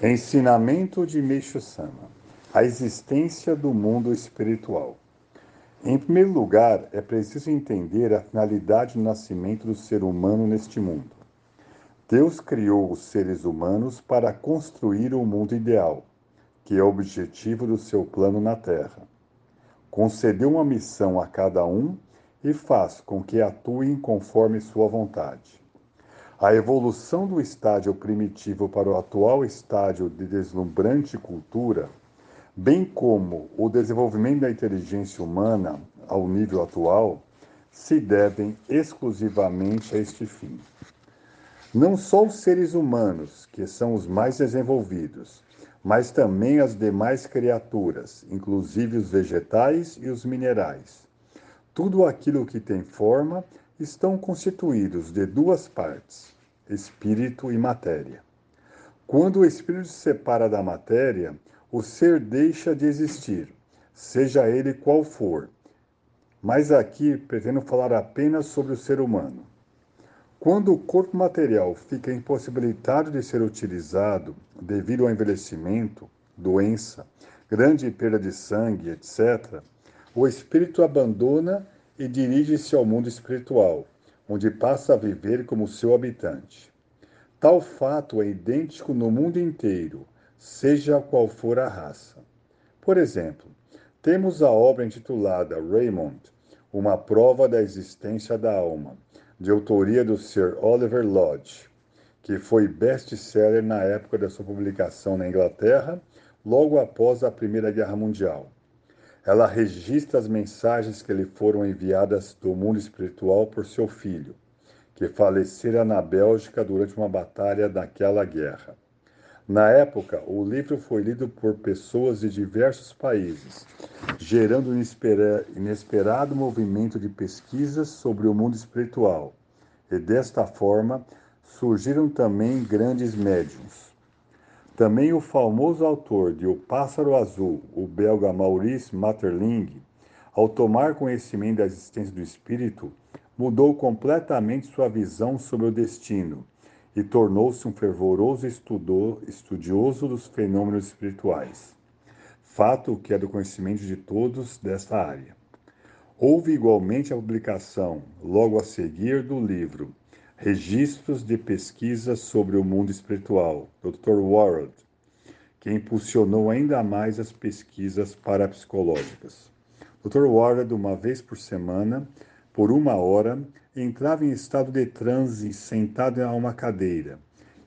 Ensinamento de Meixo Sama: A existência do mundo espiritual. Em primeiro lugar, é preciso entender a finalidade do nascimento do ser humano neste mundo. Deus criou os seres humanos para construir o mundo ideal, que é o objetivo do seu plano na Terra. Concedeu uma missão a cada um e faz com que atuem conforme sua vontade. A evolução do estádio primitivo para o atual estádio de deslumbrante cultura, bem como o desenvolvimento da inteligência humana ao nível atual, se devem exclusivamente a este fim. Não só os seres humanos, que são os mais desenvolvidos, mas também as demais criaturas, inclusive os vegetais e os minerais. Tudo aquilo que tem forma estão constituídos de duas partes, espírito e matéria. Quando o espírito se separa da matéria, o ser deixa de existir, seja ele qual for. Mas aqui pretendo falar apenas sobre o ser humano. Quando o corpo material fica impossibilitado de ser utilizado devido ao envelhecimento, doença, grande perda de sangue, etc., o espírito abandona e dirige-se ao mundo espiritual, onde passa a viver como seu habitante. Tal fato é idêntico no mundo inteiro, seja qual for a raça. Por exemplo, temos a obra intitulada Raymond, uma prova da existência da alma, de autoria do Sir Oliver Lodge, que foi best-seller na época da sua publicação na Inglaterra, logo após a Primeira Guerra Mundial. Ela registra as mensagens que lhe foram enviadas do mundo espiritual por seu filho, que falecera na Bélgica durante uma batalha naquela guerra. Na época, o livro foi lido por pessoas de diversos países, gerando um inesperado movimento de pesquisas sobre o mundo espiritual. E desta forma, surgiram também grandes médiums. Também o famoso autor de O Pássaro Azul, o belga Maurice Maeterlinck, ao tomar conhecimento da existência do espírito, mudou completamente sua visão sobre o destino e tornou-se um fervoroso estudioso dos fenômenos espirituais. Fato que é do conhecimento de todos desta área. Houve igualmente a publicação, logo a seguir, do livro Registros de Pesquisas sobre o Mundo Espiritual, Dr. Warrell, que impulsionou ainda mais as pesquisas parapsicológicas. Dr. Warrell, uma vez por semana, por uma hora, entrava em estado de transe sentado a uma cadeira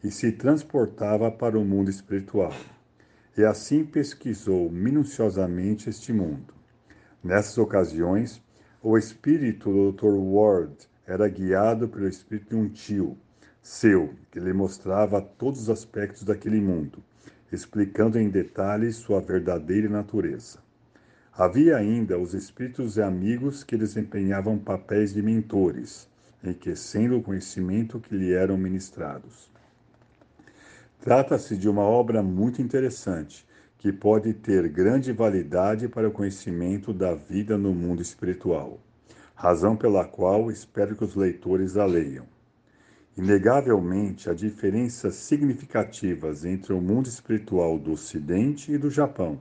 e se transportava para o mundo espiritual. E assim pesquisou minuciosamente este mundo. Nessas ocasiões, o espírito do Dr. Ward era guiado pelo espírito de um tio seu, que lhe mostrava todos os aspectos daquele mundo, explicando em detalhes sua verdadeira natureza. Havia ainda os espíritos e amigos que desempenhavam papéis de mentores, enriquecendo o conhecimento que lhe eram ministrados. Trata-se de uma obra muito interessante, que pode ter grande validade para o conhecimento da vida no mundo espiritual razão pela qual espero que os leitores a leiam. Inegavelmente, há diferenças significativas entre o mundo espiritual do Ocidente e do Japão.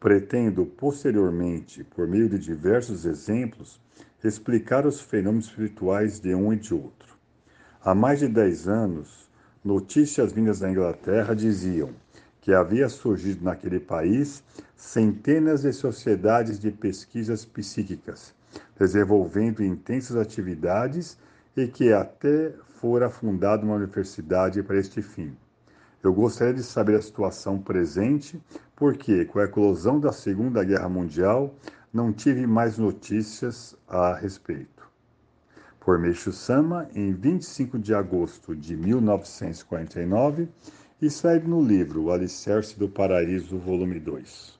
Pretendo, posteriormente, por meio de diversos exemplos, explicar os fenômenos espirituais de um e de outro. Há mais de dez anos, notícias vindas da Inglaterra diziam que havia surgido naquele país centenas de sociedades de pesquisas psíquicas desenvolvendo intensas atividades e que até fora fundada uma universidade para este fim. Eu gostaria de saber a situação presente, porque com a eclosão da Segunda Guerra Mundial não tive mais notícias a respeito. Por Meixo Sama, em 25 de agosto de 1949, e no livro O Alicerce do Paraíso, volume 2.